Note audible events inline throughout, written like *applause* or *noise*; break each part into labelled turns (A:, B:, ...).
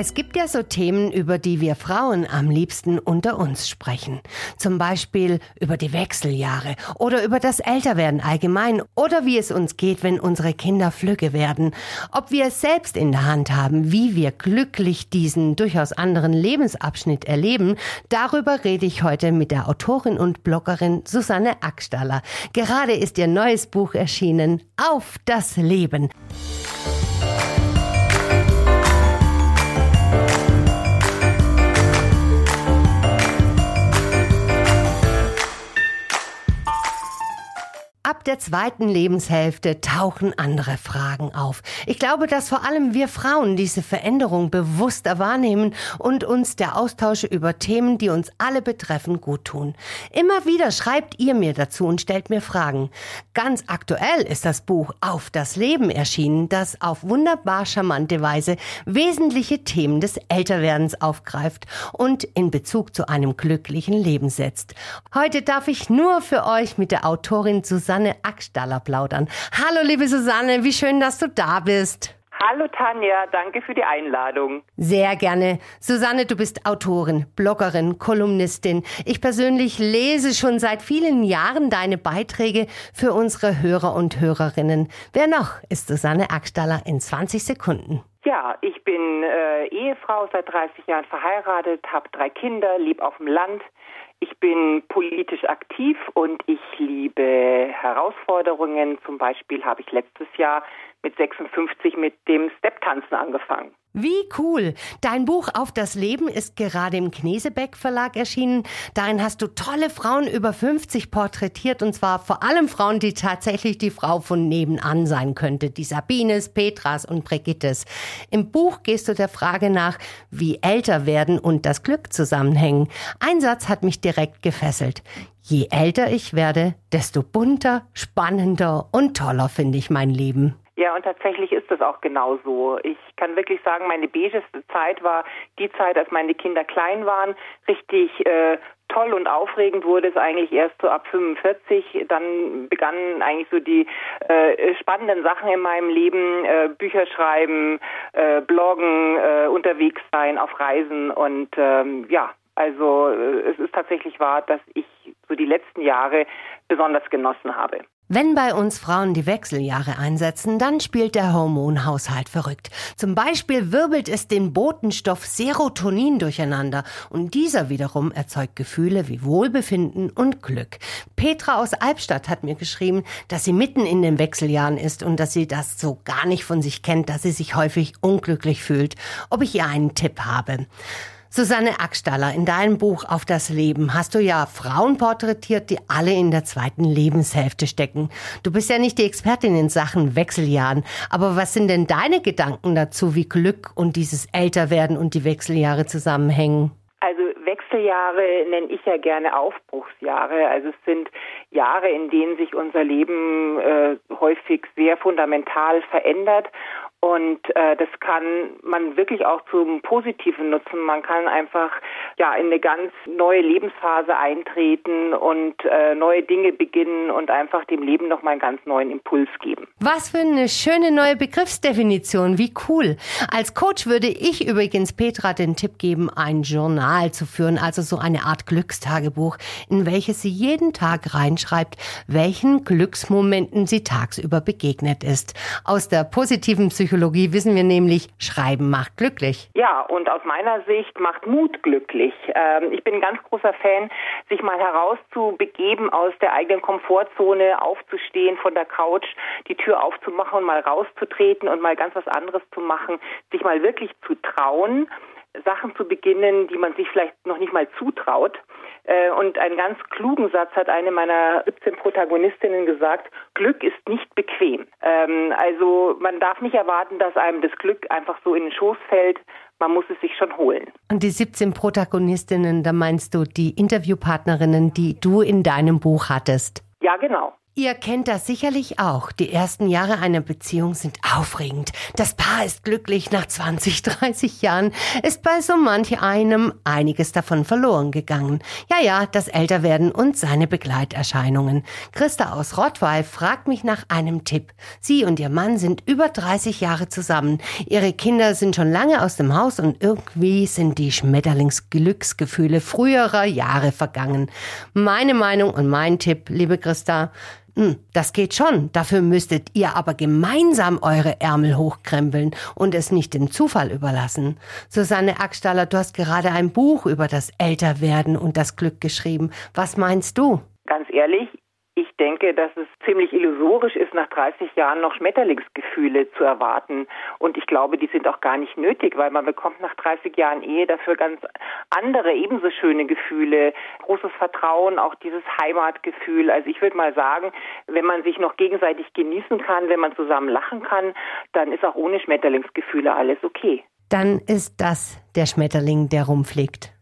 A: Es gibt ja so Themen, über die wir Frauen am liebsten unter uns sprechen. Zum Beispiel über die Wechseljahre oder über das Älterwerden allgemein oder wie es uns geht, wenn unsere Kinder flügge werden. Ob wir es selbst in der Hand haben, wie wir glücklich diesen durchaus anderen Lebensabschnitt erleben, darüber rede ich heute mit der Autorin und Bloggerin Susanne Ackstaller. Gerade ist ihr neues Buch erschienen, Auf das Leben. Ab der zweiten Lebenshälfte tauchen andere Fragen auf. Ich glaube, dass vor allem wir Frauen diese Veränderung bewusster wahrnehmen und uns der Austausch über Themen, die uns alle betreffen, gut tun. Immer wieder schreibt ihr mir dazu und stellt mir Fragen. Ganz aktuell ist das Buch Auf das Leben erschienen, das auf wunderbar charmante Weise wesentliche Themen des Älterwerdens aufgreift und in Bezug zu einem glücklichen Leben setzt. Heute darf ich nur für euch mit der Autorin Susanne Susanne Ackstaller plaudern. Hallo, liebe Susanne, wie schön, dass du da bist.
B: Hallo Tanja, danke für die Einladung.
A: Sehr gerne. Susanne, du bist Autorin, Bloggerin, Kolumnistin. Ich persönlich lese schon seit vielen Jahren deine Beiträge für unsere Hörer und Hörerinnen. Wer noch ist Susanne Ackstaller in 20 Sekunden?
B: Ja, ich bin äh, Ehefrau, seit 30 Jahren verheiratet, habe drei Kinder, lebe auf dem Land. Ich bin politisch aktiv und ich liebe Herausforderungen. Zum Beispiel habe ich letztes Jahr mit 56 mit dem Stepptanzen angefangen.
A: Wie cool! Dein Buch Auf das Leben ist gerade im Knesebeck Verlag erschienen. Darin hast du tolle Frauen über 50 porträtiert und zwar vor allem Frauen, die tatsächlich die Frau von nebenan sein könnte. Die Sabines, Petras und Brigittes. Im Buch gehst du der Frage nach, wie älter werden und das Glück zusammenhängen. Ein Satz hat mich direkt gefesselt. Je älter ich werde, desto bunter, spannender und toller finde ich mein Leben.
B: Und tatsächlich ist das auch genau so. Ich kann wirklich sagen, meine beigeste Zeit war die Zeit, als meine Kinder klein waren. Richtig äh, toll und aufregend wurde es eigentlich erst so ab 45. Dann begannen eigentlich so die äh, spannenden Sachen in meinem Leben, äh, Bücher schreiben, äh, bloggen, äh, unterwegs sein, auf Reisen und ähm, ja, also äh, es ist tatsächlich wahr, dass ich so die letzten Jahre besonders genossen habe.
A: Wenn bei uns Frauen die Wechseljahre einsetzen, dann spielt der Hormonhaushalt verrückt. Zum Beispiel wirbelt es den Botenstoff Serotonin durcheinander und dieser wiederum erzeugt Gefühle wie Wohlbefinden und Glück. Petra aus Albstadt hat mir geschrieben, dass sie mitten in den Wechseljahren ist und dass sie das so gar nicht von sich kennt, dass sie sich häufig unglücklich fühlt. Ob ich ihr einen Tipp habe. Susanne Ackstaller, in deinem Buch Auf das Leben hast du ja Frauen porträtiert, die alle in der zweiten Lebenshälfte stecken. Du bist ja nicht die Expertin in Sachen Wechseljahren, aber was sind denn deine Gedanken dazu, wie Glück und dieses Älterwerden und die Wechseljahre zusammenhängen?
B: Also Wechseljahre nenne ich ja gerne Aufbruchsjahre. Also es sind Jahre, in denen sich unser Leben äh, häufig sehr fundamental verändert und äh, das kann man wirklich auch zum Positiven nutzen. Man kann einfach ja in eine ganz neue Lebensphase eintreten und äh, neue Dinge beginnen und einfach dem Leben noch mal einen ganz neuen Impuls geben.
A: Was für eine schöne neue Begriffsdefinition. Wie cool. Als Coach würde ich übrigens Petra den Tipp geben, ein Journal zu führen, also so eine Art Glückstagebuch, in welches sie jeden Tag reinschreibt, welchen Glücksmomenten sie tagsüber begegnet ist. Aus der positiven Psychologie Psychologie wissen wir nämlich, Schreiben macht glücklich.
B: Ja, und aus meiner Sicht macht Mut glücklich. Ähm, ich bin ein ganz großer Fan, sich mal herauszubegeben aus der eigenen Komfortzone, aufzustehen von der Couch, die Tür aufzumachen und mal rauszutreten und mal ganz was anderes zu machen, sich mal wirklich zu trauen. Sachen zu beginnen, die man sich vielleicht noch nicht mal zutraut. Äh, und einen ganz klugen Satz hat eine meiner 17 Protagonistinnen gesagt, Glück ist nicht bequem. Ähm, also man darf nicht erwarten, dass einem das Glück einfach so in den Schoß fällt. Man muss es sich schon holen.
A: Und die 17 Protagonistinnen, da meinst du die Interviewpartnerinnen, die du in deinem Buch hattest?
B: Ja, genau.
A: Ihr kennt das sicherlich auch. Die ersten Jahre einer Beziehung sind aufregend. Das Paar ist glücklich. Nach 20, 30 *laughs* Jahren ist bei so manch einem einiges davon verloren gegangen. Ja, ja, das Älterwerden und seine Begleiterscheinungen. Christa aus Rottweil fragt mich nach einem Tipp. Sie und ihr Mann sind über 30 Jahre zusammen. Ihre Kinder sind schon lange aus dem Haus und irgendwie sind die Schmetterlingsglücksgefühle früherer Jahre vergangen. Meine Meinung und mein Tipp, liebe Christa, das geht schon. Dafür müsstet ihr aber gemeinsam eure Ärmel hochkrempeln und es nicht dem Zufall überlassen. Susanne Ackstaller, du hast gerade ein Buch über das Älterwerden und das Glück geschrieben. Was meinst du?
B: Ganz ehrlich, ich denke, dass es ziemlich illusorisch ist, nach 30 Jahren noch Schmetterlingsgefühle zu erwarten. Und ich glaube, die sind auch gar nicht nötig, weil man bekommt nach 30 Jahren Ehe dafür ganz andere, ebenso schöne Gefühle, großes Vertrauen, auch dieses Heimatgefühl. Also ich würde mal sagen, wenn man sich noch gegenseitig genießen kann, wenn man zusammen lachen kann, dann ist auch ohne Schmetterlingsgefühle alles okay.
A: Dann ist das der Schmetterling, der rumfliegt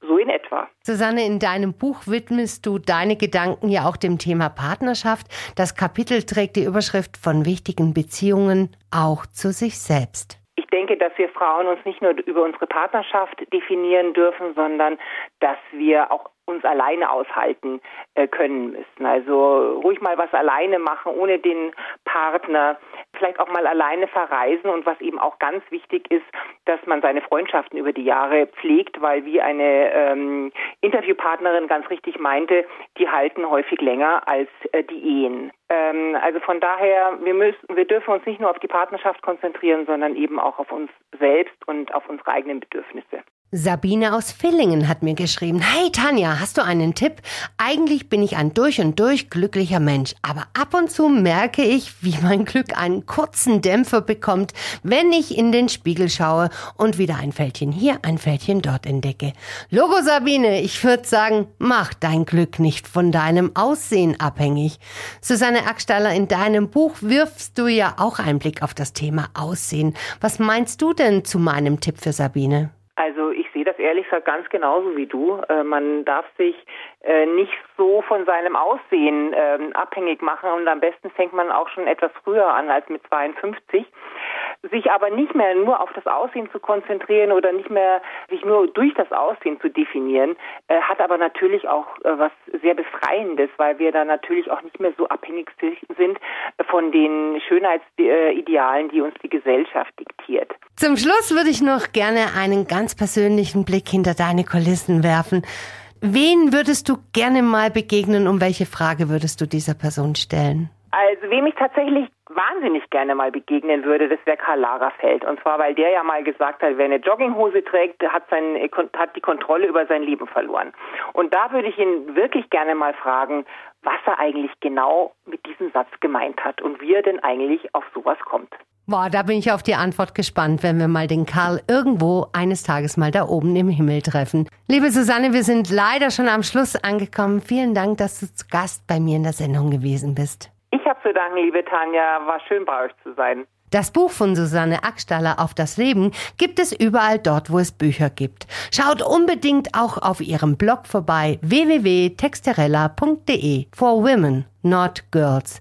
B: etwa.
A: Susanne, in deinem Buch widmest du deine Gedanken ja auch dem Thema Partnerschaft. Das Kapitel trägt die Überschrift von wichtigen Beziehungen auch zu sich selbst.
B: Ich denke, dass wir Frauen uns nicht nur über unsere Partnerschaft definieren dürfen, sondern dass wir auch uns alleine aushalten äh, können müssen. Also ruhig mal was alleine machen, ohne den Partner, vielleicht auch mal alleine verreisen und was eben auch ganz wichtig ist, dass man seine Freundschaften über die Jahre pflegt, weil wie eine ähm, Interviewpartnerin ganz richtig meinte, die halten häufig länger als äh, die Ehen. Ähm, also von daher, wir müssen, wir dürfen uns nicht nur auf die Partnerschaft konzentrieren, sondern eben auch auf uns selbst und auf unsere eigenen Bedürfnisse.
A: Sabine aus Villingen hat mir geschrieben, hey Tanja, hast du einen Tipp? Eigentlich bin ich ein durch und durch glücklicher Mensch, aber ab und zu merke ich, wie mein Glück einen kurzen Dämpfer bekommt, wenn ich in den Spiegel schaue und wieder ein Fältchen hier, ein Fältchen dort entdecke. Logo Sabine, ich würde sagen, mach dein Glück nicht von deinem Aussehen abhängig. Susanne Ackstaller, in deinem Buch wirfst du ja auch einen Blick auf das Thema Aussehen. Was meinst du denn zu meinem Tipp für Sabine?
B: Also ich sehe das ehrlich gesagt ganz genauso wie du. Äh, man darf sich äh, nicht so von seinem Aussehen äh, abhängig machen und am besten fängt man auch schon etwas früher an als mit 52 sich aber nicht mehr nur auf das Aussehen zu konzentrieren oder nicht mehr sich nur durch das Aussehen zu definieren, äh, hat aber natürlich auch äh, was sehr Befreiendes, weil wir da natürlich auch nicht mehr so abhängig sind von den Schönheitsidealen, die uns die Gesellschaft diktiert.
A: Zum Schluss würde ich noch gerne einen ganz persönlichen Blick hinter deine Kulissen werfen. Wen würdest du gerne mal begegnen und welche Frage würdest du dieser Person stellen?
B: Also wem ich tatsächlich wahnsinnig gerne mal begegnen würde, das wäre Karl Lagerfeld. Und zwar, weil der ja mal gesagt hat, wer eine Jogginghose trägt, hat, sein, hat die Kontrolle über sein Leben verloren. Und da würde ich ihn wirklich gerne mal fragen, was er eigentlich genau mit diesem Satz gemeint hat und wie er denn eigentlich auf sowas kommt.
A: Boah, da bin ich auf die Antwort gespannt, wenn wir mal den Karl irgendwo eines Tages mal da oben im Himmel treffen. Liebe Susanne, wir sind leider schon am Schluss angekommen. Vielen Dank, dass du zu Gast bei mir in der Sendung gewesen bist.
B: Ich habe zu danken, liebe Tanja. War schön bei euch zu sein.
A: Das Buch von Susanne Ackstaller auf das Leben gibt es überall dort, wo es Bücher gibt. Schaut unbedingt auch auf ihrem Blog vorbei www.texterella.de for women, not girls.